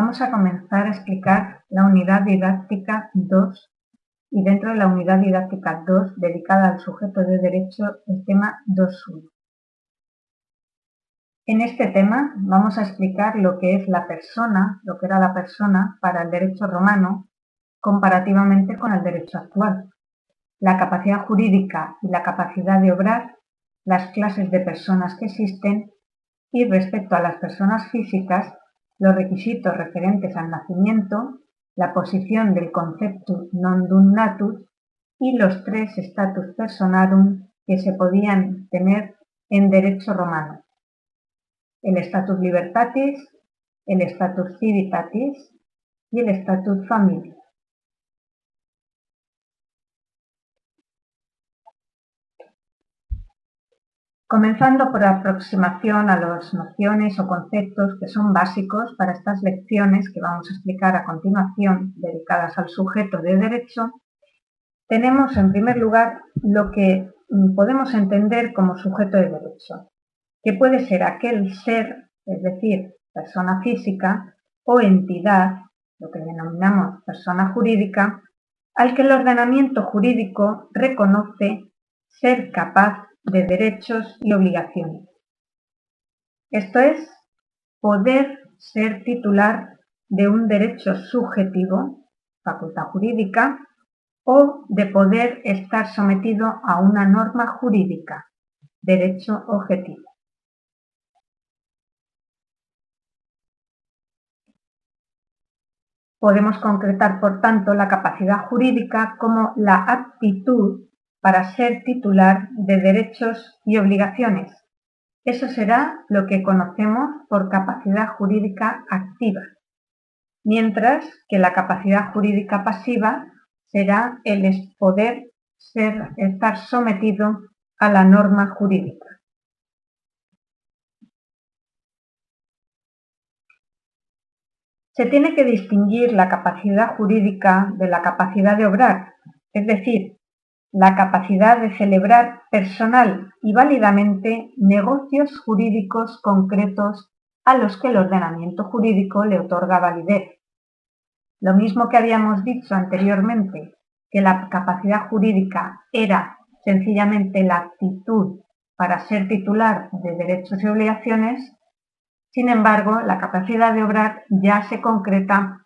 Vamos a comenzar a explicar la unidad didáctica 2 y dentro de la unidad didáctica 2 dedicada al sujeto de derecho el tema 2.1. En este tema vamos a explicar lo que es la persona, lo que era la persona para el derecho romano comparativamente con el derecho actual, la capacidad jurídica y la capacidad de obrar, las clases de personas que existen y respecto a las personas físicas los requisitos referentes al nacimiento, la posición del concepto non dum natus y los tres status personarum que se podían tener en derecho romano. El status libertatis, el status civitatis y el status familia. Comenzando por aproximación a las nociones o conceptos que son básicos para estas lecciones que vamos a explicar a continuación dedicadas al sujeto de derecho, tenemos en primer lugar lo que mm, podemos entender como sujeto de derecho, que puede ser aquel ser, es decir, persona física o entidad, lo que denominamos persona jurídica, al que el ordenamiento jurídico reconoce ser capaz de derechos y obligaciones. Esto es, poder ser titular de un derecho subjetivo, facultad jurídica, o de poder estar sometido a una norma jurídica, derecho objetivo. Podemos concretar, por tanto, la capacidad jurídica como la aptitud para ser titular de derechos y obligaciones. Eso será lo que conocemos por capacidad jurídica activa, mientras que la capacidad jurídica pasiva será el poder ser, estar sometido a la norma jurídica. Se tiene que distinguir la capacidad jurídica de la capacidad de obrar, es decir, la capacidad de celebrar personal y válidamente negocios jurídicos concretos a los que el ordenamiento jurídico le otorga validez. Lo mismo que habíamos dicho anteriormente, que la capacidad jurídica era sencillamente la actitud para ser titular de derechos y obligaciones, sin embargo, la capacidad de obrar ya se concreta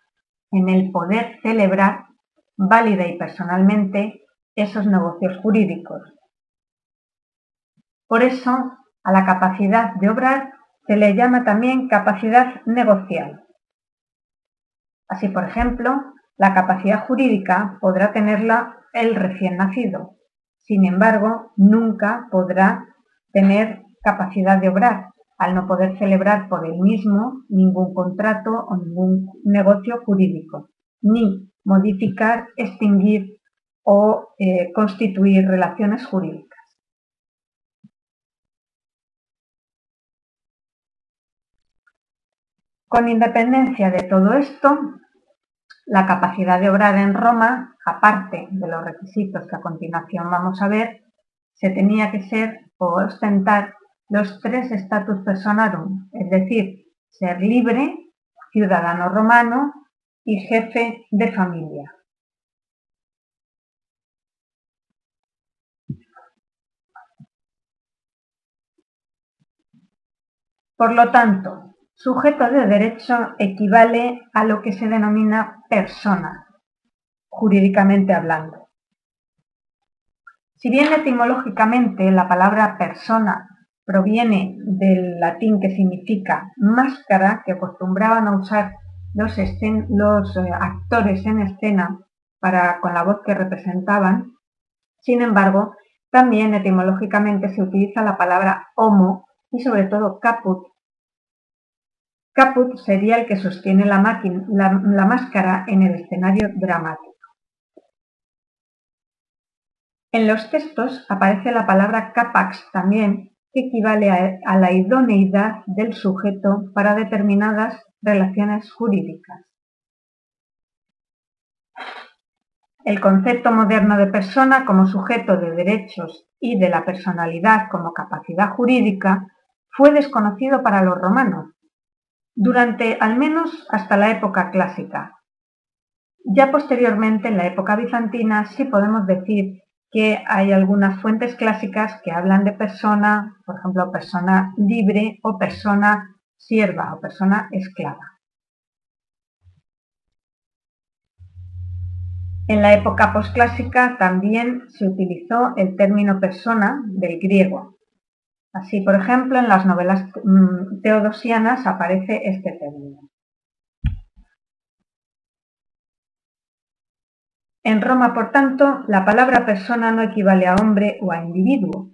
en el poder celebrar válida y personalmente esos negocios jurídicos. Por eso, a la capacidad de obrar se le llama también capacidad negocial. Así, por ejemplo, la capacidad jurídica podrá tenerla el recién nacido. Sin embargo, nunca podrá tener capacidad de obrar, al no poder celebrar por él mismo ningún contrato o ningún negocio jurídico, ni modificar, extinguir o eh, constituir relaciones jurídicas. Con independencia de todo esto, la capacidad de obrar en Roma, aparte de los requisitos que a continuación vamos a ver, se tenía que ser o ostentar los tres status personarum, es decir, ser libre, ciudadano romano y jefe de familia. Por lo tanto, sujeto de derecho equivale a lo que se denomina persona, jurídicamente hablando. Si bien etimológicamente la palabra persona proviene del latín que significa máscara que acostumbraban a usar los, eh, actores en escena para, con la voz que representaban, sin embargo, también etimológicamente se utiliza la palabra homo y sobre todo caput. Caput sería el que sostiene la, máscara en el escenario dramático. En los textos aparece la palabra capax también, que equivale a, la idoneidad del sujeto para determinadas relaciones jurídicas. El concepto moderno de persona como sujeto de derechos y de la personalidad como capacidad jurídica fue desconocido para los romanos. Durante al menos hasta la época clásica. Ya posteriormente, en la época bizantina, sí podemos decir que hay algunas fuentes clásicas que hablan de persona, por ejemplo, persona libre o persona sierva o persona esclava. En la época posclásica también se utilizó el término persona del griego. Así, por ejemplo, en las novelas mm, teodosianas aparece este término. En Roma, por tanto, la palabra persona no equivale a hombre o a individuo.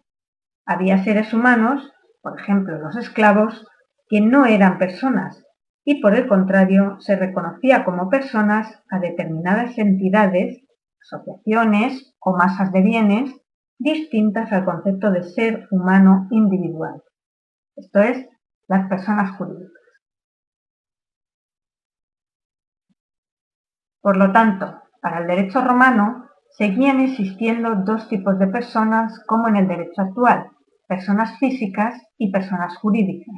Había seres humanos, por ejemplo los esclavos, que no eran personas, y por el contrario se reconocía como personas a determinadas entidades, asociaciones o masas de bienes distintas al concepto de ser humano individual, esto es, las personas jurídicas. Por lo tanto, para el derecho romano seguían existiendo dos tipos de personas como en el derecho actual, personas físicas y personas jurídicas.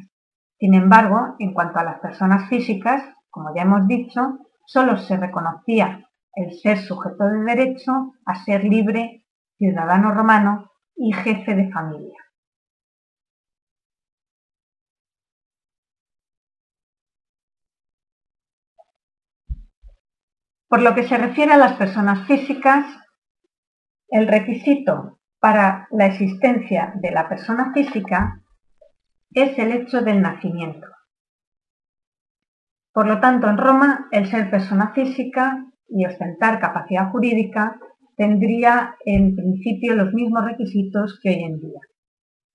Sin embargo, en cuanto a las personas físicas, como ya hemos dicho, solo se reconocía el ser sujeto de derecho a ser libre, ciudadano romano y jefe de familia. Por lo que se refiere a las personas físicas, el requisito para la existencia de la persona física es el hecho del nacimiento. Por lo tanto, en Roma, el ser persona física y ostentar capacidad jurídica tendría en principio los mismos requisitos que hoy en día.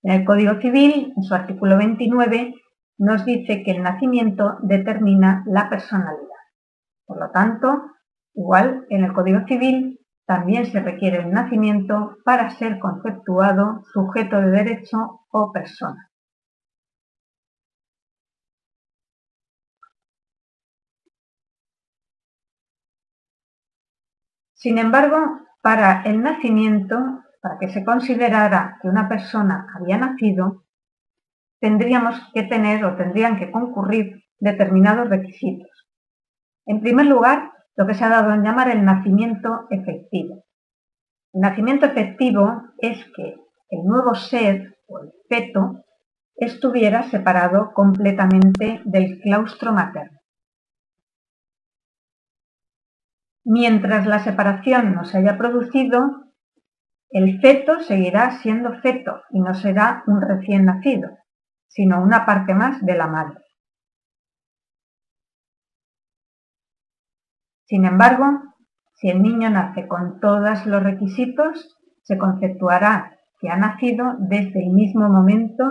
En el Código Civil, en su artículo 29, nos dice que el nacimiento determina la personalidad. Por lo tanto, igual en el Código Civil también se requiere el nacimiento para ser conceptuado sujeto de derecho o persona. Sin embargo, para el nacimiento, para que se considerara que una persona había nacido, tendríamos que tener o tendrían que concurrir determinados requisitos. En primer lugar, lo que se ha dado en llamar el nacimiento efectivo. El nacimiento efectivo es que el nuevo ser o el feto estuviera separado completamente del claustro materno. Mientras la separación no se haya producido, el feto seguirá siendo feto y no será un recién nacido, sino una parte más de la madre. Sin embargo, si el niño nace con todos los requisitos, se conceptuará que ha nacido desde el mismo momento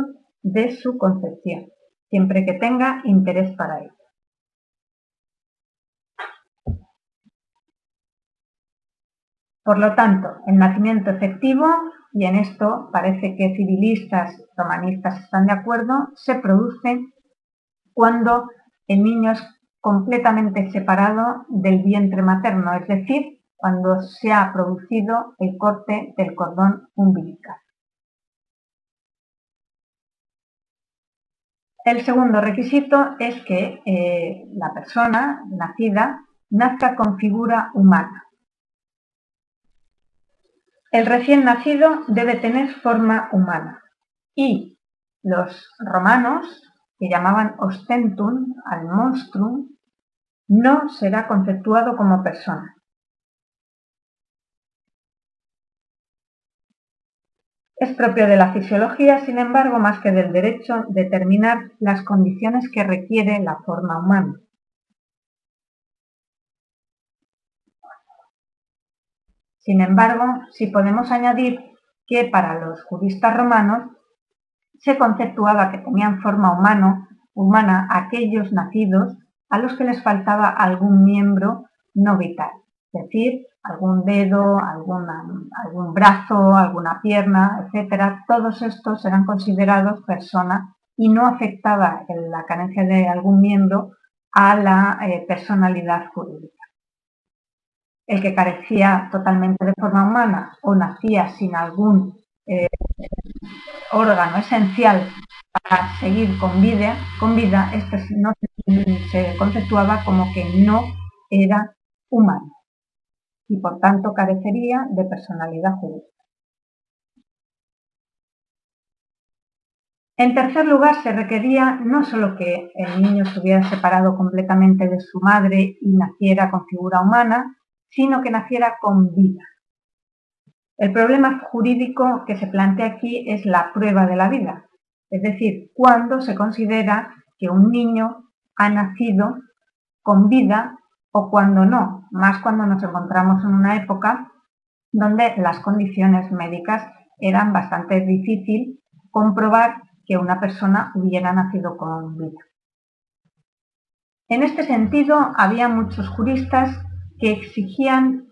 de su concepción, siempre que tenga interés para ello. Por lo tanto, el nacimiento efectivo, y en esto parece que civilistas romanistas están de acuerdo, se produce cuando el niño es completamente separado del vientre materno, es decir, cuando se ha producido el corte del cordón umbilical. El segundo requisito es que eh, la persona nacida nazca con figura humana, el recién nacido debe tener forma humana y los romanos, que llamaban ostentum al monstrum, no será conceptuado como persona. Es propio de la fisiología, sin embargo, más que del derecho, determinar las condiciones que requiere la forma humana. Sin embargo, si podemos añadir que para los juristas romanos se conceptuaba que tenían forma humana aquellos nacidos a los que les faltaba algún miembro no vital, es decir, algún dedo, algún brazo, alguna pierna, etc. Todos estos eran considerados personas y no afectaba la carencia de algún miembro a la eh, personalidad jurídica el que carecía totalmente de forma humana o nacía sin algún eh, órgano esencial para seguir con vida, con vida este no se conceptuaba como que no era humano y por tanto carecería de personalidad jurídica. En tercer lugar, se requería no solo que el niño estuviera separado completamente de su madre y naciera con figura humana, sino que naciera con vida. El problema jurídico que se plantea aquí es la prueba de la vida, es decir, cuándo se considera que un niño ha nacido con vida o cuando no, más cuando nos encontramos en una época donde las condiciones médicas eran bastante difícil comprobar que una persona hubiera nacido con vida. En este sentido, había muchos juristas que exigían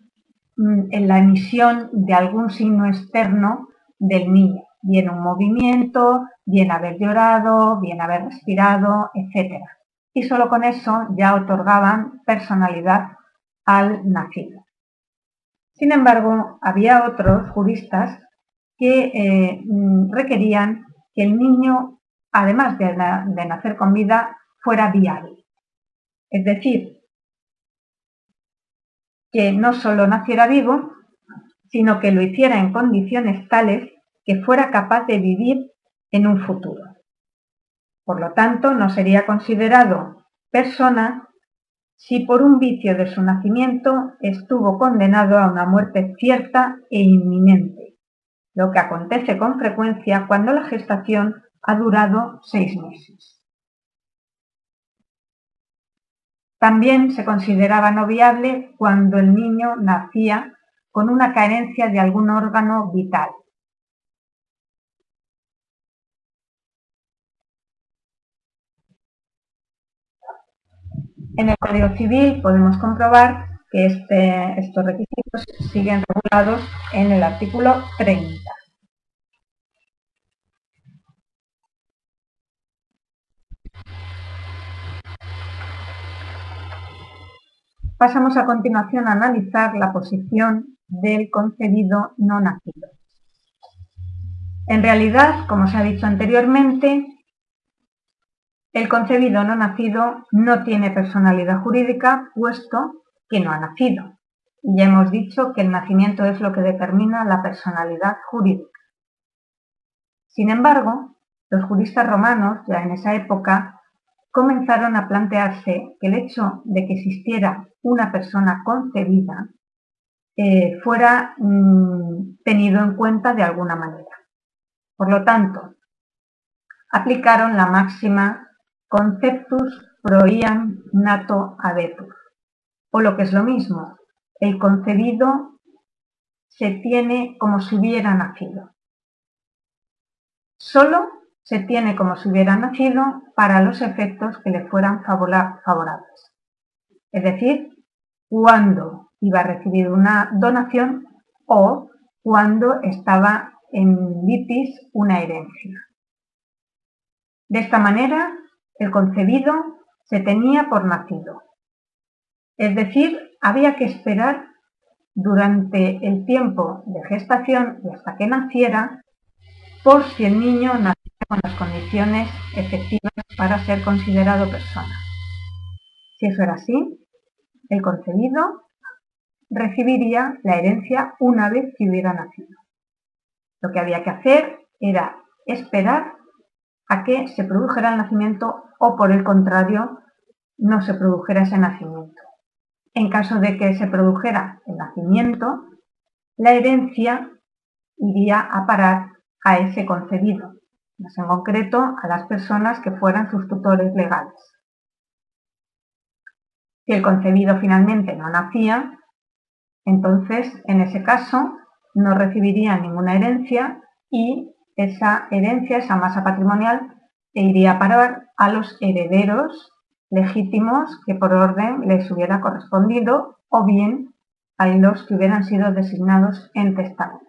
mm, en la emisión de algún signo externo del niño, bien un movimiento, bien haber llorado, bien haber respirado, etc. Y solo con eso ya otorgaban personalidad al nacido. Sin embargo, había otros juristas que eh, mm, requerían que el niño, además de, nacer con vida, fuera viable. Es decir, que no solo naciera vivo, sino que lo hiciera en condiciones tales que fuera capaz de vivir en un futuro. Por lo tanto, no sería considerado persona si por un vicio de su nacimiento estuvo condenado a una muerte cierta e inminente, lo que acontece con frecuencia cuando la gestación ha durado seis meses. También se consideraba no viable cuando el niño nacía con una carencia de algún órgano vital. En el Código Civil podemos comprobar que este, estos requisitos siguen regulados en el artículo 30. Pasamos a continuación a analizar la posición del concebido no nacido. En realidad, como se ha dicho anteriormente, el concebido no nacido no tiene personalidad jurídica, puesto que no ha nacido. Y ya hemos dicho que el nacimiento es lo que determina la personalidad jurídica. Sin embargo, los juristas romanos, ya en esa época, comenzaron a plantearse que el hecho de que existiera una persona concebida eh, fuera mm, tenido en cuenta de alguna manera. Por lo tanto, aplicaron la máxima conceptus proiam nato habetur, o lo que es lo mismo, el concebido se tiene como si hubiera nacido. Solo se tiene como si hubiera nacido para los efectos que le fueran favorables. Es decir, cuando iba a recibir una donación o cuando estaba en litis una herencia. De esta manera, el concebido se tenía por nacido es decir, había que esperar durante el tiempo de gestación y hasta que naciera por si el niño nacía con las condiciones efectivas para ser considerado persona. Si eso era así, el concebido recibiría la herencia una vez que hubiera nacido. Lo que había que hacer era esperar a que se produjera el nacimiento o por el contrario no se produjera ese nacimiento. En caso de que se produjera el nacimiento, la herencia iría a parar a ese concebido, en concreto a las personas que fueran sus tutores legales. Si el concebido finalmente no nacía, entonces en ese caso no recibiría ninguna herencia y esa herencia, esa masa patrimonial, iría a parar a los herederos legítimos que por orden les hubiera correspondido o bien a los que hubieran sido designados en testamento.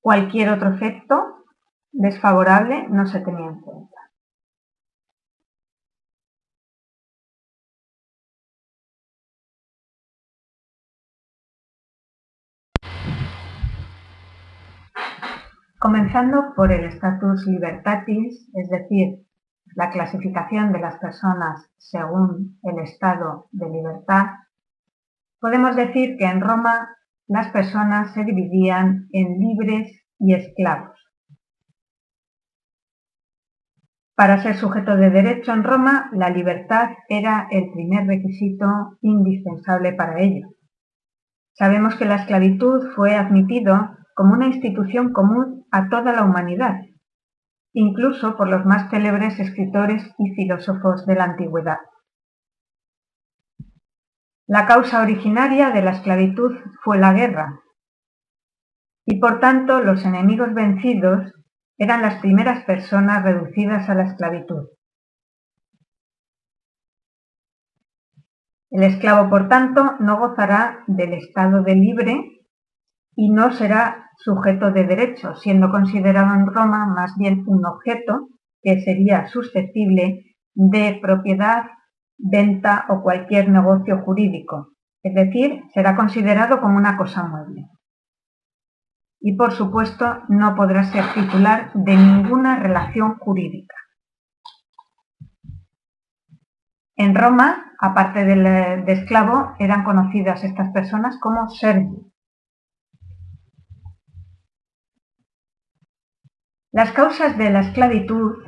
Cualquier otro efecto desfavorable no se tenía en cuenta. Comenzando por el status libertatis, es decir, la clasificación de las personas según el estado de libertad, podemos decir que en Roma las personas se dividían en libres y esclavos. Para ser sujeto de derecho en Roma, la libertad era el primer requisito indispensable para ello. Sabemos que la esclavitud fue admitido como una institución común a toda la humanidad, incluso por los más célebres escritores y filósofos de la antigüedad. La causa originaria de la esclavitud fue la guerra, y por tanto los enemigos vencidos eran las primeras personas reducidas a la esclavitud. El esclavo, por tanto, no gozará del estado de libre y no será sujeto de derecho, siendo considerado en Roma más bien un objeto que sería susceptible de propiedad, venta o cualquier negocio jurídico, es decir, será considerado como una cosa mueble. Y por supuesto no podrá ser titular de ninguna relación jurídica. En Roma, aparte del, de esclavo, eran conocidas estas personas como servi, Las causas de la esclavitud,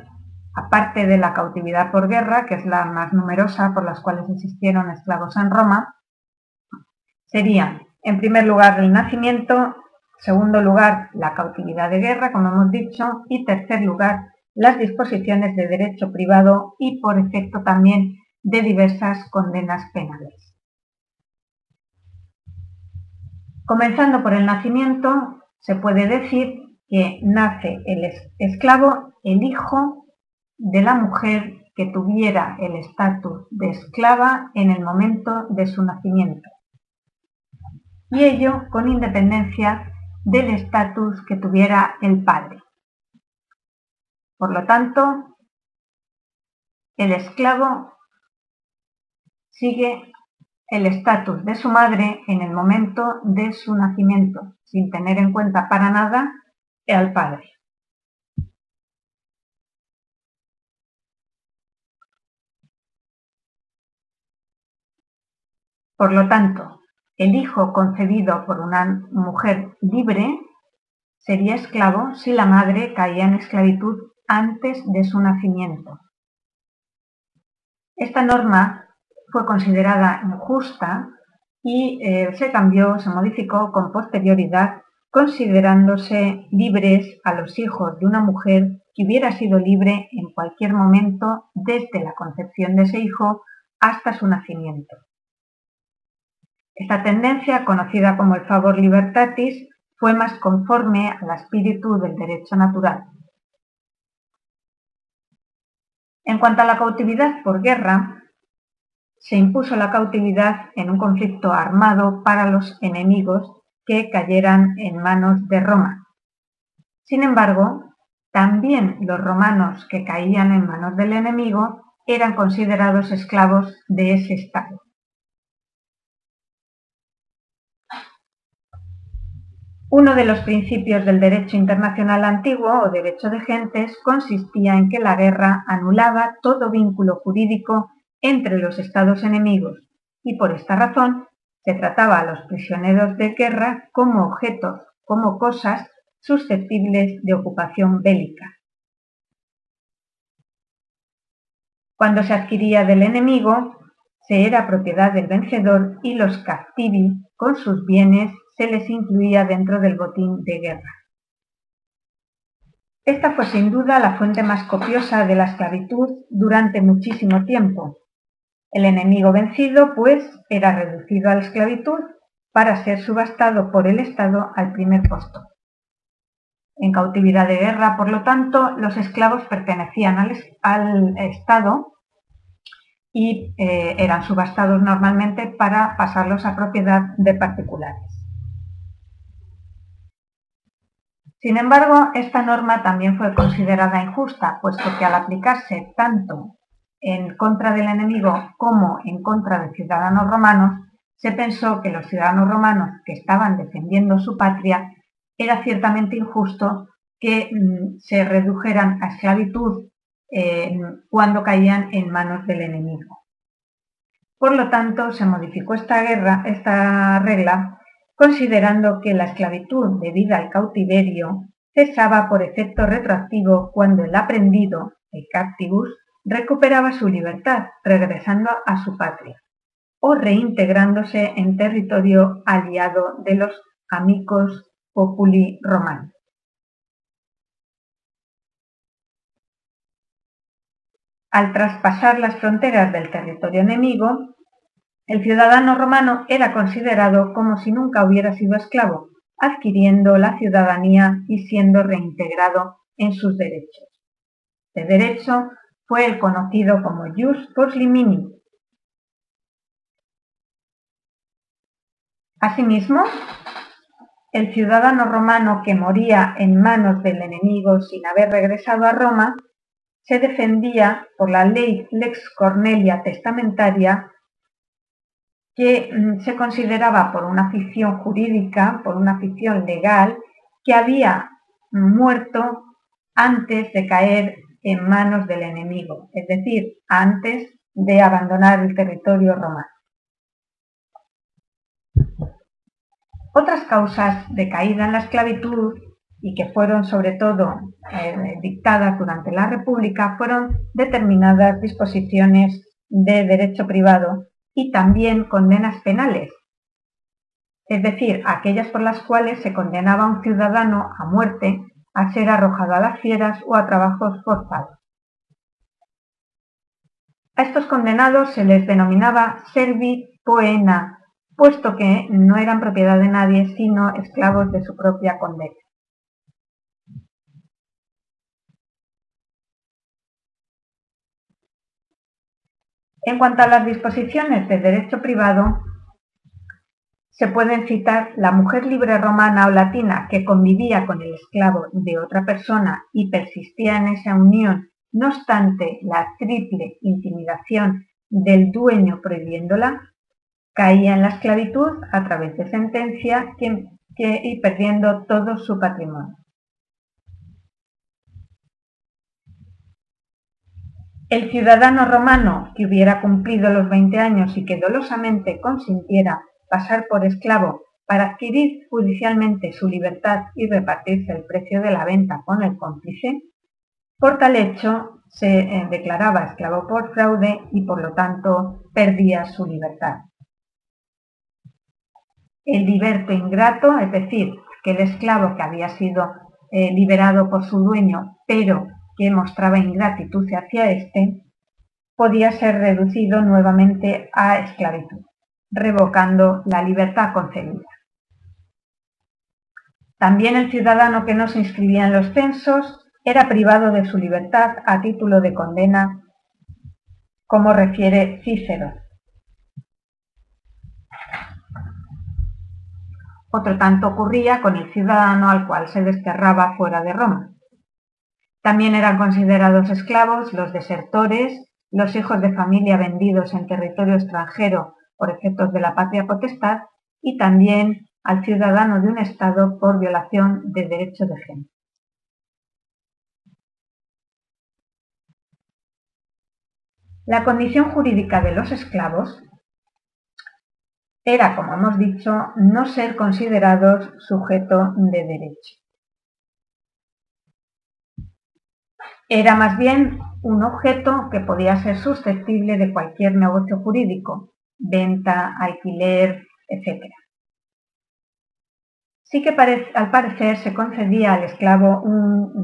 aparte de la cautividad por guerra, que es la más numerosa por las cuales existieron esclavos en Roma, serían, en primer lugar, el nacimiento, segundo lugar, la cautividad de guerra, como hemos dicho, y tercer lugar, las disposiciones de derecho privado y, por efecto también, de diversas condenas penales. Comenzando por el nacimiento, se puede decir que nace el esclavo, el hijo de la mujer que tuviera el estatus de esclava en el momento de su nacimiento. Y ello con independencia del estatus que tuviera el padre. Por lo tanto, el esclavo sigue el estatus de su madre en el momento de su nacimiento, sin tener en cuenta para nada al Padre. Por lo tanto, el hijo concebido por una mujer libre sería esclavo si la madre caía en esclavitud antes de su nacimiento. Esta norma fue considerada injusta y eh, se cambió, se modificó con posterioridad considerándose libres a los hijos de una mujer que hubiera sido libre en cualquier momento desde la concepción de ese hijo hasta su nacimiento. Esta tendencia, conocida como el favor libertatis, fue más conforme al espíritu del derecho natural. En cuanto a la cautividad por guerra, se impuso la cautividad en un conflicto armado para los enemigos que cayeran en manos de Roma. Sin embargo, también los romanos que caían en manos del enemigo eran considerados esclavos de ese Estado. Uno de los principios del derecho internacional antiguo o derecho de gentes consistía en que la guerra anulaba todo vínculo jurídico entre los estados enemigos y por esta razón se trataba a los prisioneros de guerra como objetos, como cosas susceptibles de ocupación bélica. Cuando se adquiría del enemigo, se era propiedad del vencedor y los captivi, con sus bienes, se les incluía dentro del botín de guerra. Esta fue sin duda la fuente más copiosa de la esclavitud durante muchísimo tiempo, el enemigo vencido, pues, era reducido a la esclavitud para ser subastado por el Estado al primer puesto. En cautividad de guerra, por lo tanto, los esclavos pertenecían al, Estado y eh, eran subastados normalmente para pasarlos a propiedad de particulares. Sin embargo, esta norma también fue considerada injusta, puesto que al aplicarse tanto en contra del enemigo como en contra de ciudadanos romanos, se pensó que los ciudadanos romanos que estaban defendiendo su patria era ciertamente injusto que mm, se redujeran a esclavitud eh, cuando caían en manos del enemigo. Por lo tanto, se modificó esta, guerra, esta regla considerando que la esclavitud debida al cautiverio cesaba por efecto retroactivo cuando el aprendido, el captivus, recuperaba su libertad, regresando a su patria o reintegrándose en territorio aliado de los amicos populi romanos. Al traspasar las fronteras del territorio enemigo, el ciudadano romano era considerado como si nunca hubiera sido esclavo, adquiriendo la ciudadanía y siendo reintegrado en sus derechos. De derecho fue el conocido como jus limini. Asimismo, el ciudadano romano que moría en manos del enemigo sin haber regresado a Roma se defendía por la ley Lex Cornelia testamentaria que mm, se consideraba por una ficción jurídica, por una ficción legal, que había muerto antes de caer en manos del enemigo, es decir, antes de abandonar el territorio romano. Otras causas de caída en la esclavitud y que fueron sobre todo eh, dictadas durante la República fueron determinadas disposiciones de derecho privado y también condenas penales, es decir, aquellas por las cuales se condenaba a un ciudadano a muerte, a ser arrojado a las fieras o a trabajos forzados. A estos condenados se les denominaba servi poena, puesto que no eran propiedad de nadie, sino esclavos de su propia condena. En cuanto a las disposiciones de derecho privado, se pueden citar la mujer libre romana o latina que convivía con el esclavo de otra persona y persistía en esa unión, no obstante la triple intimidación del dueño prohibiéndola, caía en la esclavitud a través de sentencia y perdiendo todo su patrimonio. El ciudadano romano que hubiera cumplido los 20 años y que dolosamente consintiera pasar por esclavo para adquirir judicialmente su libertad y repartirse el precio de la venta con el cómplice, por tal hecho se eh, declaraba esclavo por fraude y por lo tanto perdía su libertad. El liberto ingrato, es decir, que el esclavo que había sido eh, liberado por su dueño, pero que mostraba ingratitud hacia éste, podía ser reducido nuevamente a esclavitud, revocando la libertad concedida. También el ciudadano que no se inscribía en los censos era privado de su libertad a título de condena, como refiere Cícero. Otro tanto ocurría con el ciudadano al cual se desterraba fuera de Roma. También eran considerados esclavos los desertores, los hijos de familia vendidos en territorio extranjero por efectos de la patria potestad y también al ciudadano de un Estado por violación de derecho de género. La condición jurídica de los esclavos era, como hemos dicho, no ser considerados sujeto de derecho. Era más bien un objeto que podía ser susceptible de cualquier negocio jurídico, venta, alquiler, etc. Sí que al parecer se concedía al esclavo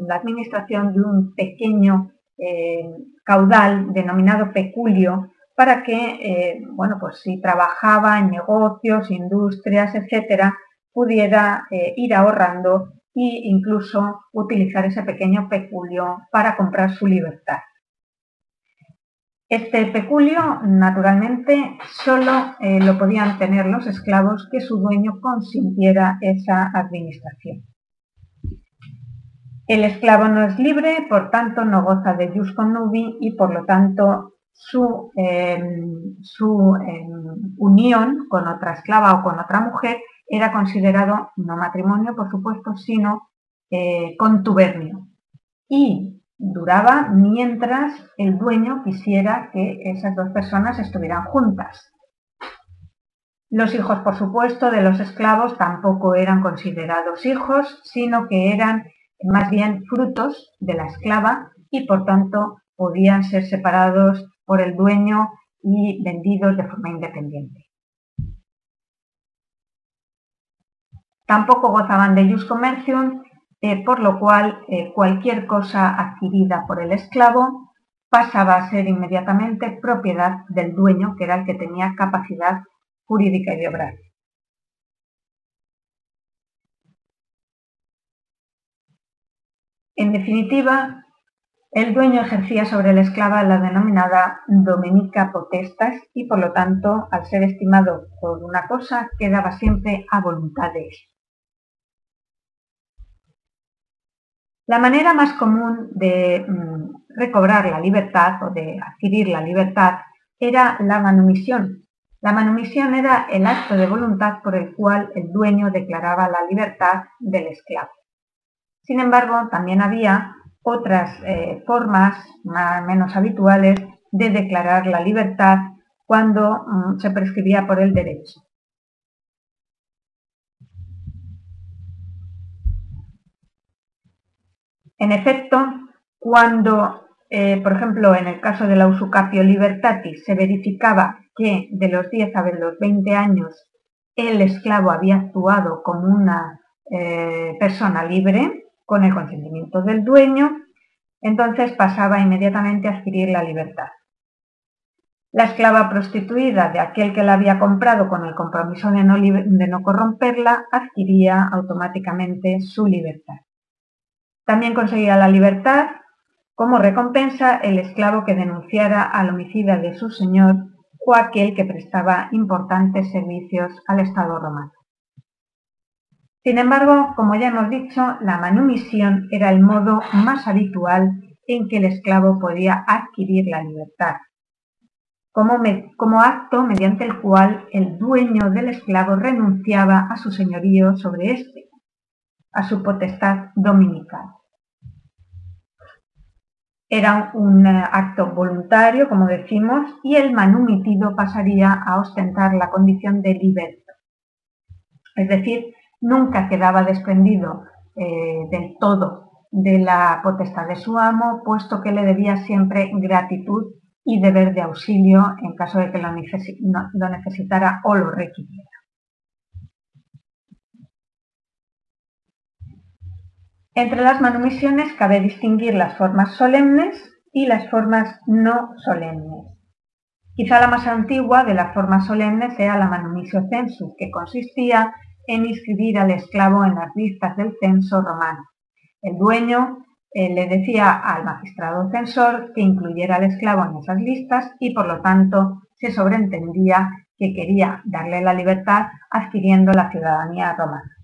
la administración de un pequeño eh, caudal denominado peculio para que, eh, bueno, pues si trabajaba en negocios, industrias, etcétera, pudiera eh, ir ahorrando e incluso utilizar ese pequeño peculio para comprar su libertad. Este peculio, naturalmente, solo eh, lo podían tener los esclavos que su dueño consintiera esa administración. El esclavo no es libre, por tanto no goza de jus connubi y por lo tanto su, em, su em, unión con otra esclava o con otra mujer era considerado no matrimonio, por supuesto, sino eh, contubernio y duraba mientras el dueño quisiera que esas dos personas estuvieran juntas. Los hijos, por supuesto, de los esclavos tampoco eran considerados hijos, sino que eran más bien frutos de la esclava y por tanto podían ser separados por el dueño y vendidos de forma independiente. Tampoco gozaban de jus commercium, eh, por lo cual eh, cualquier cosa adquirida por el esclavo pasaba a ser inmediatamente propiedad del dueño, que era el que tenía capacidad jurídica y de obrar. En definitiva, el dueño ejercía sobre la esclava la denominada dominica potestas y por lo tanto, al ser estimado por una cosa, quedaba siempre a voluntad de él. La manera más común de mm, recobrar la libertad o de adquirir la libertad era la manumisión. La manumisión era el acto de voluntad por el cual el dueño declaraba la libertad del esclavo. Sin embargo, también había otras eh, formas más, menos habituales de declarar la libertad cuando mm, se prescribía por el derecho. En efecto, cuando, eh, por ejemplo, en el caso de la usucapio libertatis se verificaba que de los 10 a los 20 años el esclavo había actuado como una eh, persona libre, con el consentimiento del dueño, entonces pasaba inmediatamente a adquirir la libertad. La esclava prostituida de aquel que la había comprado con el compromiso de no, de no corromperla adquiría automáticamente su libertad. También conseguía la libertad como recompensa el esclavo que denunciara al homicida de su señor o aquel que prestaba importantes servicios al Estado romano. Sin embargo, como ya hemos dicho, la manumisión era el modo más habitual en que el esclavo podía adquirir la libertad, como, acto mediante el cual el dueño del esclavo renunciaba a su señorío sobre éste, a su potestad dominical. Era un eh, acto voluntario, como decimos, y el manumitido pasaría a ostentar la condición de liberto. Es decir, nunca quedaba desprendido eh, del todo de la potestad de su amo, puesto que le debía siempre gratitud y deber de auxilio en caso de que lo, necesitara o lo requiriera. Entre las manumisiones cabe distinguir las formas solemnes y las formas no solemnes. Quizá la más antigua de las formas solemnes sea la manumisio census, que consistía en inscribir al esclavo en las listas del censo romano. El dueño eh, le decía al magistrado censor que incluyera al esclavo en esas listas y por lo tanto se sobreentendía que quería darle la libertad adquiriendo la ciudadanía romana.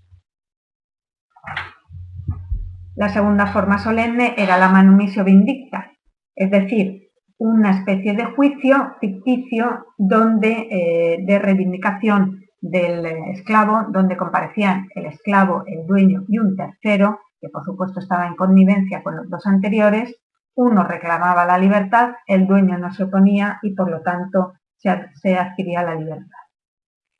La segunda forma solemne era la manumisio vindicta, es decir, una especie de juicio ficticio donde, eh, de reivindicación del esclavo, donde comparecían el esclavo, el dueño y un tercero, que por supuesto estaba en connivencia con los dos anteriores, uno reclamaba la libertad, el dueño no se oponía y por lo tanto se, adquiría la libertad.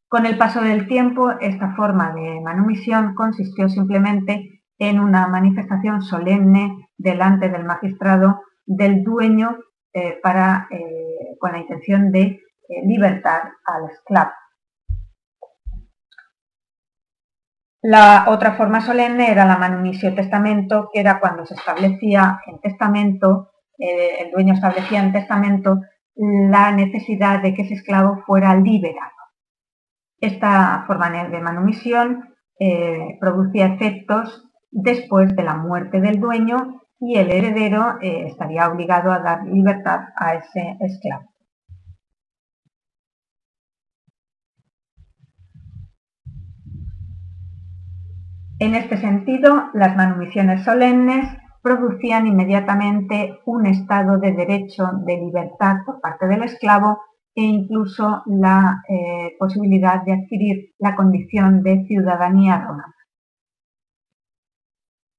Con el paso del tiempo, esta forma de manumisión consistió simplemente en una manifestación solemne delante del magistrado del dueño eh, para, eh, con la intención de eh, libertar al esclavo. La otra forma solemne era la manumisio testamento, que era cuando se establecía en testamento, el dueño establecía en testamento la necesidad de que ese esclavo fuera liberado. Esta forma de manumisión producía efectos después de la muerte del dueño y el heredero eh, estaría obligado a dar libertad a ese esclavo. En este sentido, las manumisiones solemnes producían inmediatamente un estado de derecho de libertad por parte del esclavo e incluso la eh, posibilidad de adquirir la condición de ciudadanía romana.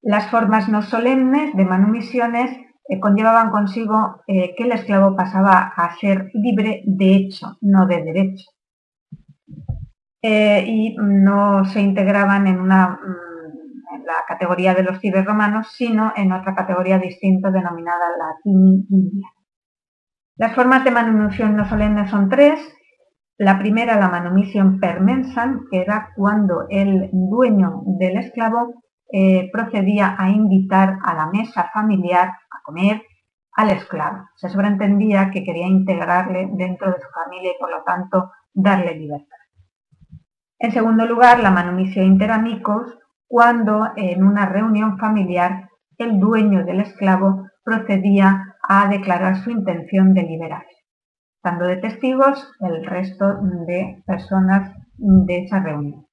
Las formas no solemnes de manumisiones eh, conllevaban consigo eh, que el esclavo pasaba a ser libre de hecho, no de derecho. Eh, y no se integraban mm, en la categoría de los cibes romanos, sino en otra categoría distinta denominada latini Las formas de manumisión no solemnes son tres. La primera, la manumisión per mensam, que era cuando el dueño del esclavo eh, procedía a invitar a la mesa familiar a comer al esclavo. Se sobreentendía que quería integrarle dentro de su familia y por lo tanto darle libertad. En segundo lugar, la manumisión interamicos, cuando en una reunión familiar el dueño del esclavo procedía a declarar su intención de liberarse, dando de testigos el resto de personas de esa reunión.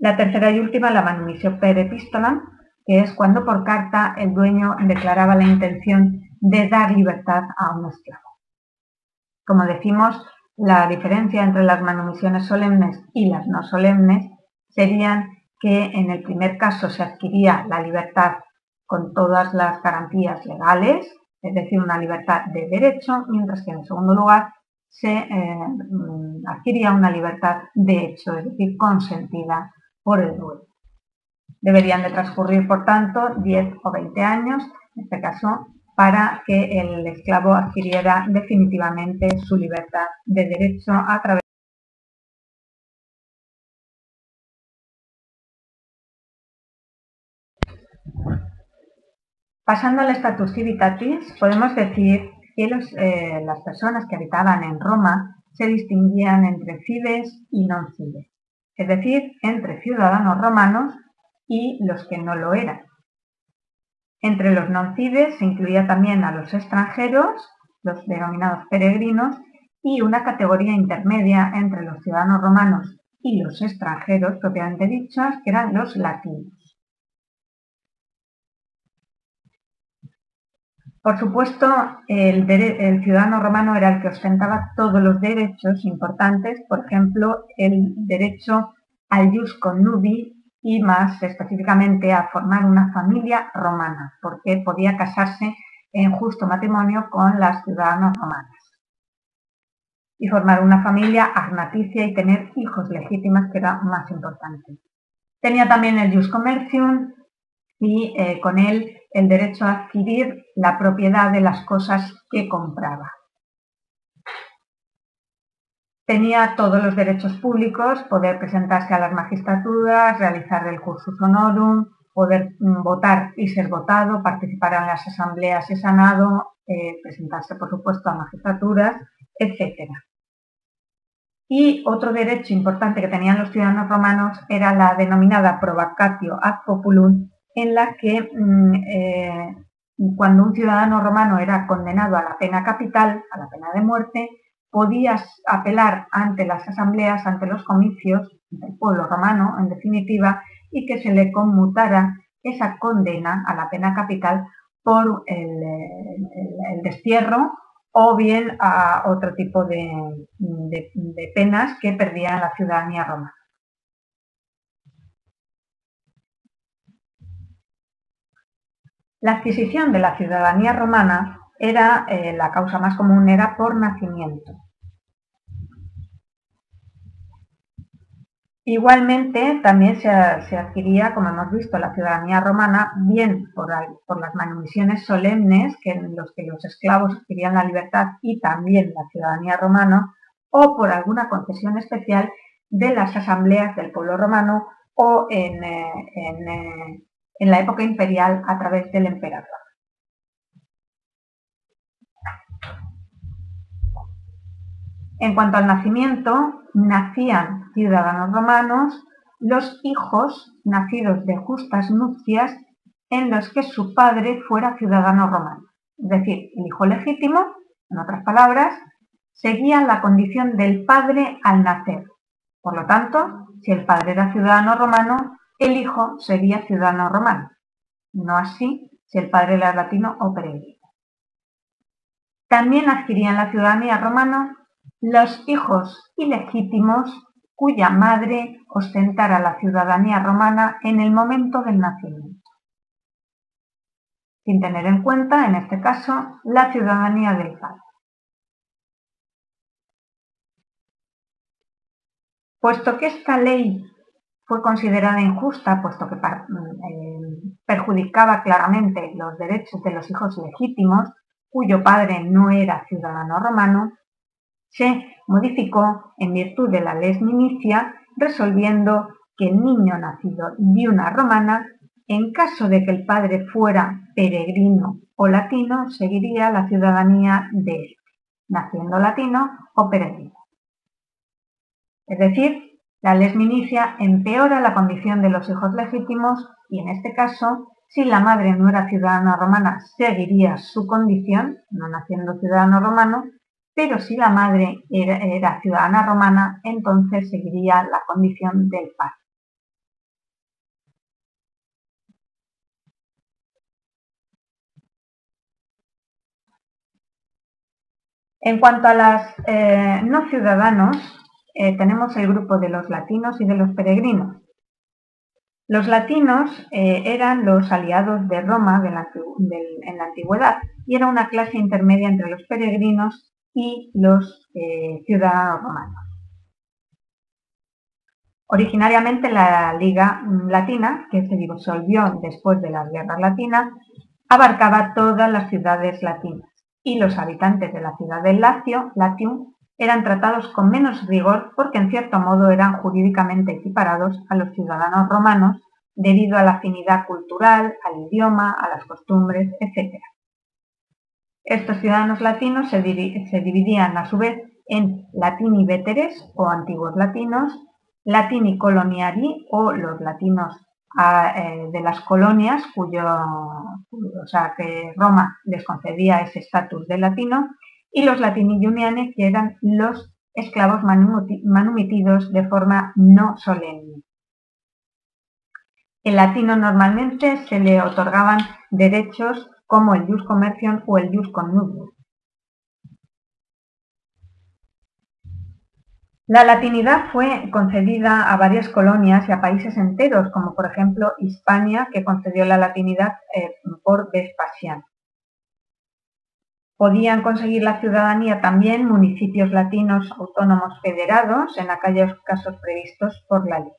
La tercera y última, la manumisio per epistolam, que es cuando por carta el dueño declaraba la intención de dar libertad a un esclavo. Como decimos, la diferencia entre las manumisiones solemnes y las no solemnes serían que en el primer caso se adquiría la libertad con todas las garantías legales, es decir, una libertad de derecho, mientras que en segundo lugar se eh, mm, adquiría una libertad de hecho, es decir, consentida el dueño. Deberían de transcurrir, por tanto, 10 o 20 años, en este caso, para que el esclavo adquiriera definitivamente su libertad de derecho a través Pasando al status civitatis, podemos decir que eh, las personas que habitaban en Roma se distinguían entre cibes y non cibes es decir, entre ciudadanos romanos y los que no lo eran. Entre los non-cives se incluía también a los extranjeros, los denominados peregrinos, y una categoría intermedia entre los ciudadanos romanos y los extranjeros propiamente dichos, que eran los latinos. Por supuesto, el, ciudadano romano era el que ostentaba todos los derechos importantes, por ejemplo, el derecho al jus connubi y más específicamente a formar una familia romana, porque podía casarse en justo matrimonio con las ciudadanas romanas y formar una familia agnaticia y tener hijos legítimos, que era más importante. Tenía también el jus commercium y eh, con él el derecho a adquirir la propiedad de las cosas que compraba. Tenía todos los derechos públicos, poder presentarse a las magistraturas, realizar el cursus honorum, poder mm, votar y ser votado, participar en las asambleas y sanado, eh, presentarse, por supuesto, a magistraturas, etc. Y otro derecho importante que tenían los ciudadanos romanos era la denominada provocatio ad populum, en la que mm, eh, cuando un ciudadano romano era condenado a la pena capital, a la pena de muerte, podía apelar ante las asambleas, ante los comicios del pueblo romano, en definitiva, y que se le conmutara esa condena a la pena capital por el, destierro o bien a otro tipo de, de penas que perdía la ciudadanía romana. La adquisición de la ciudadanía romana era, eh, la causa más común era por nacimiento. Igualmente, también se, adquiría, como hemos visto, la ciudadanía romana, bien por, las manumisiones solemnes, que en los que los esclavos adquirían la libertad, y también la ciudadanía romana, o por alguna concesión especial de las asambleas del pueblo romano o en, eh, eh, en la época imperial a través del emperador. En cuanto al nacimiento, nacían ciudadanos romanos los hijos nacidos de justas nupcias en los que su padre fuera ciudadano romano. Es decir, el hijo legítimo, en otras palabras, seguía la condición del padre al nacer. Por lo tanto, si el padre era ciudadano romano, el hijo sería ciudadano romano, no así si el padre era latino o peregrino. También adquirían la ciudadanía romana los hijos ilegítimos cuya madre ostentara la ciudadanía romana en el momento del nacimiento. sin tener en cuenta, en este caso, la ciudadanía del padre. Puesto que esta ley fue considerada injusta, puesto que eh, perjudicaba claramente los derechos de los hijos legítimos, cuyo padre no era ciudadano romano, se modificó en virtud de la ley minicia, resolviendo que el niño nacido de una romana, en caso de que el padre fuera peregrino o latino, seguiría la ciudadanía de él, naciendo latino o peregrino. Es decir, la lesminicia empeora la condición de los hijos legítimos y en este caso, si la madre no era ciudadana romana, seguiría su condición, no naciendo ciudadano romano, pero si la madre era, ciudadana romana, entonces seguiría la condición del padre. En cuanto a los eh, no ciudadanos, eh, tenemos el grupo de los latinos y de los peregrinos. Los latinos eh, eran los aliados de Roma en la antigüedad y era una clase intermedia entre los peregrinos y los eh, ciudadanos romanos. Originariamente la Liga Latina, que se disolvió después de las guerras latinas, abarcaba todas las ciudades latinas y los habitantes de la ciudad de Lacio, Latium, eran tratados con menos rigor porque en cierto modo eran jurídicamente equiparados a los ciudadanos romanos debido a la afinidad cultural, al idioma, a las costumbres, etc. Estos ciudadanos latinos se, dividían a su vez en latini veteres o antiguos latinos, latini coloniari o los latinos eh, de las colonias cuyo, o sea, que Roma les concedía ese estatus de latino, y los latini juniani, que eran los esclavos manumitidos de forma no solemne. En latino normalmente se le otorgaban derechos como el jus commercium o el jus connubium. La latinidad fue concedida a varias colonias y a países enteros, como por ejemplo Hispania, que concedió la latinidad eh, por Vespasiano. Podían conseguir la ciudadanía también municipios latinos autónomos federados en aquellos casos previstos por la ley.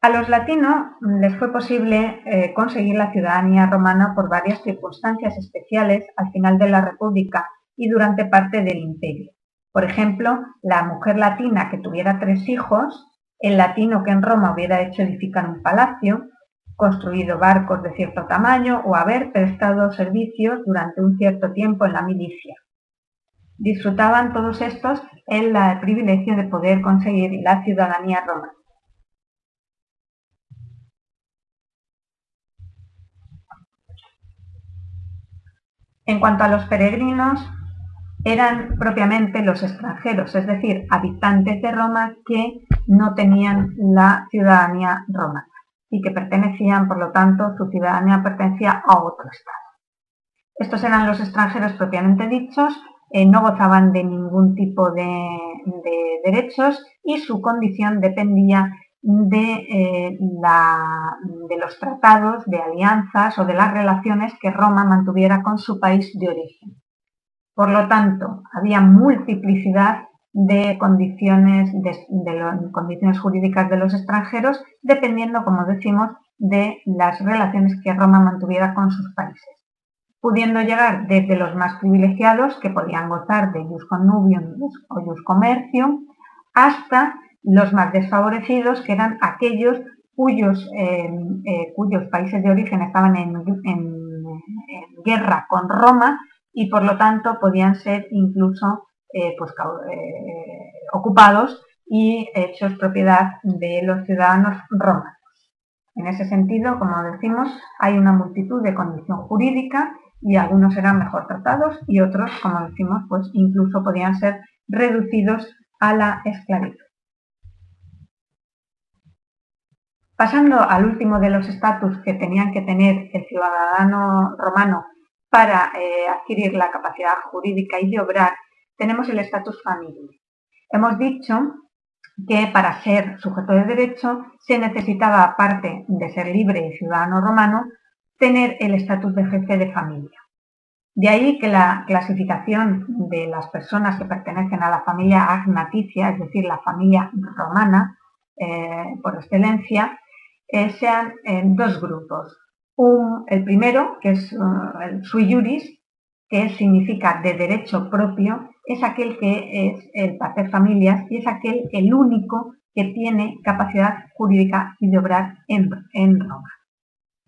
A los latinos les fue posible eh, conseguir la ciudadanía romana por varias circunstancias especiales al final de la República y durante parte del imperio. Por ejemplo, la mujer latina que tuviera tres hijos, el latino que en Roma hubiera hecho edificar un palacio, construido barcos de cierto tamaño o haber prestado servicios durante un cierto tiempo en la milicia. Disfrutaban todos estos el privilegio de poder conseguir la ciudadanía romana. En cuanto a los peregrinos, eran propiamente los extranjeros, es decir, habitantes de Roma que no tenían la ciudadanía romana y que pertenecían, por lo tanto, su ciudadanía pertenecía a otro Estado. Estos eran los extranjeros propiamente dichos, eh, no gozaban de ningún tipo de, derechos y su condición dependía de, eh, de los tratados, de alianzas o de las relaciones que Roma mantuviera con su país de origen. Por lo tanto, había multiplicidad de condiciones, de, condiciones jurídicas de los extranjeros, dependiendo, como decimos, de las relaciones que Roma mantuviera con sus países, pudiendo llegar desde los más privilegiados, que podían gozar de jus connubium o jus commercium, hasta los más desfavorecidos, que eran aquellos cuyos, eh, eh, cuyos países de origen estaban en guerra con Roma y por lo tanto podían ser incluso eh, pues, eh, ocupados y hechos propiedad de los ciudadanos romanos. En ese sentido, como decimos, hay una multitud de condición jurídica y algunos eran mejor tratados y otros, como decimos, pues incluso podían ser reducidos a la esclavitud. Pasando al último de los estatus que tenían que tener el ciudadano romano para eh, adquirir la capacidad jurídica y de obrar tenemos el estatus familia. Hemos dicho que para ser sujeto de derecho se necesitaba, aparte de ser libre y ciudadano romano, tener el estatus de jefe de familia. De ahí que la clasificación de las personas que pertenecen a la familia agnaticia, es decir, la familia romana eh, por excelencia, eh, sean en dos grupos. el primero, que es uh, el sui juris, que significa de derecho propio, es aquel que es el pater familias y es aquel el único que tiene capacidad jurídica y de obrar en, Roma.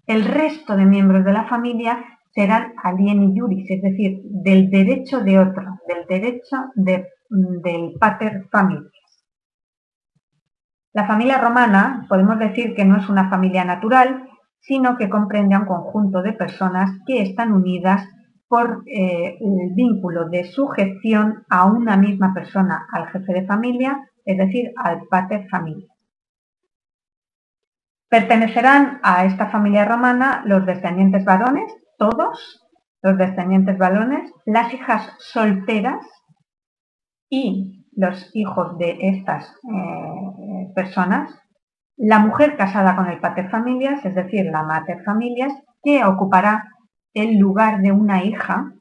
El resto de miembros de la familia serán alieni juris, es decir, del derecho de otro, del derecho del pater familias. La familia romana podemos decir que no es una familia natural, sino que comprende a un conjunto de personas que están unidas por eh, el vínculo de sujeción a una misma persona, al jefe de familia, es decir, al pater familia. Pertenecerán a esta familia romana los descendientes varones, todos los descendientes varones, las hijas solteras y los hijos de estas eh, personas, la mujer casada con el pater familias, es decir, la mater familias, que ocupará el lugar de una hija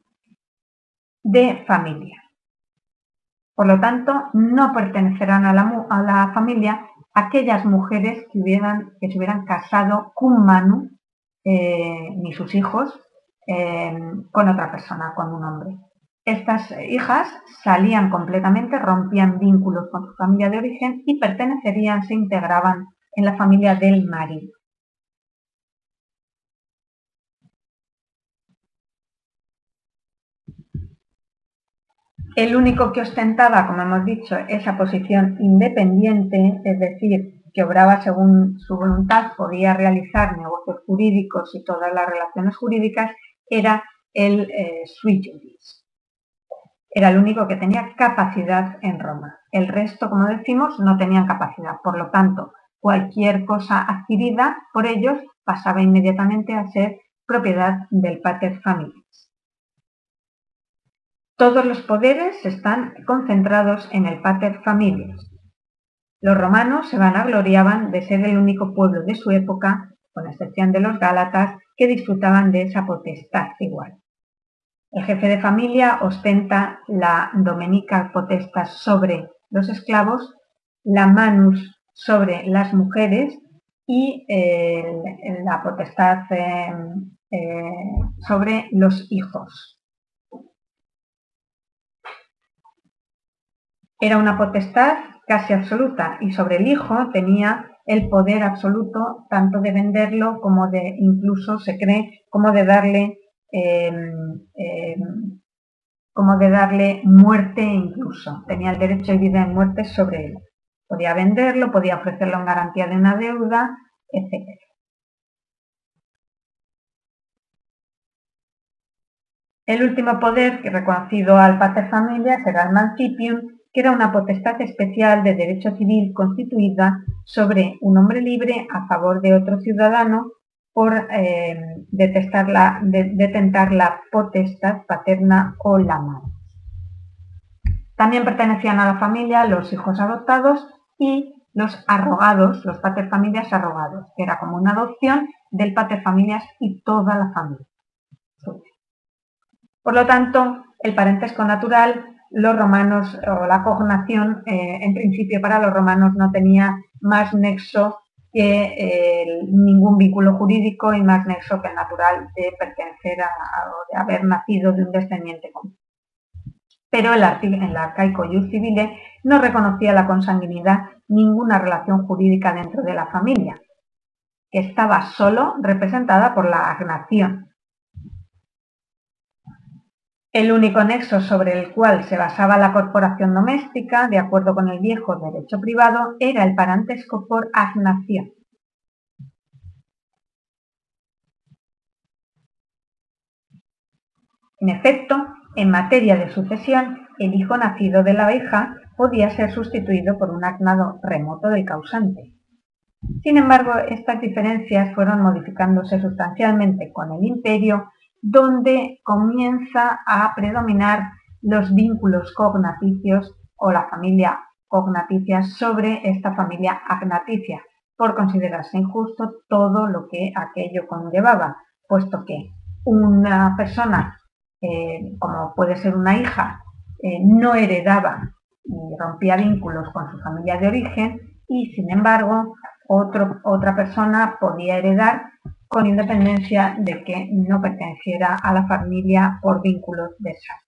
de familia. Por lo tanto, no pertenecerán a la, familia aquellas mujeres que, hubieran, que se hubieran casado cum manu, eh, ni sus hijos, eh, con otra persona, con un hombre. Estas hijas salían completamente, rompían vínculos con su familia de origen y pertenecerían, se integraban en la familia del marido. El único que ostentaba, como hemos dicho, esa posición independiente, es decir, que obraba según su voluntad, podía realizar negocios jurídicos y todas las relaciones jurídicas, era el eh, sui. Era el único que tenía capacidad en Roma. El resto, como decimos, no tenían capacidad. Por lo tanto, cualquier cosa adquirida por ellos pasaba inmediatamente a ser propiedad del pater familia. Todos los poderes están concentrados en el pater familias. Los romanos se vanagloriaban de ser el único pueblo de su época, con excepción de los gálatas, que disfrutaban de esa potestad igual. El jefe de familia ostenta la domenica potestad sobre los esclavos, la manus sobre las mujeres y la potestad eh, eh, sobre los hijos. Era una potestad casi absoluta y sobre el hijo tenía el poder absoluto tanto de venderlo como de, incluso se cree, como de darle, em, em, como de darle muerte incluso. Tenía el derecho de vida y muerte sobre él. Podía venderlo, podía ofrecerlo en garantía de una deuda, etc. El último poder reconocido al pater familia será el mancipium, que era una potestad especial de derecho civil constituida sobre un hombre libre a favor de otro ciudadano por eh, detentar la potestad paterna o la madre. También pertenecían a la familia los hijos adoptados y los arrogados, los paterfamilias arrogados, que era como una adopción del paterfamilias y toda la familia. Por lo tanto, el parentesco natural los romanos, o la cognación, eh, en principio para los romanos no tenía más nexo que eh, ningún vínculo jurídico y más nexo que el natural de pertenecer a, o de haber nacido de un descendiente común. Pero el, el arcaico ius civile no reconocía la consanguinidad ninguna relación jurídica dentro de la familia, que estaba solo representada por la agnación, el único nexo sobre el cual se basaba la corporación doméstica, de acuerdo con el viejo derecho privado, era el parentesco por agnación. En efecto, en materia de sucesión, el hijo nacido de la hija podía ser sustituido por un agnado remoto del causante. Sin embargo, estas diferencias fueron modificándose sustancialmente con el imperio donde comienza a predominar los vínculos cognaticios o la familia cognaticia sobre esta familia agnaticia, por considerarse injusto todo lo que aquello conllevaba, puesto que una persona, eh, como puede ser una hija, eh, no heredaba y rompía vínculos con su familia de origen y, sin embargo, otra persona podía heredar con independencia de que no perteneciera a la familia por vínculos de sangre.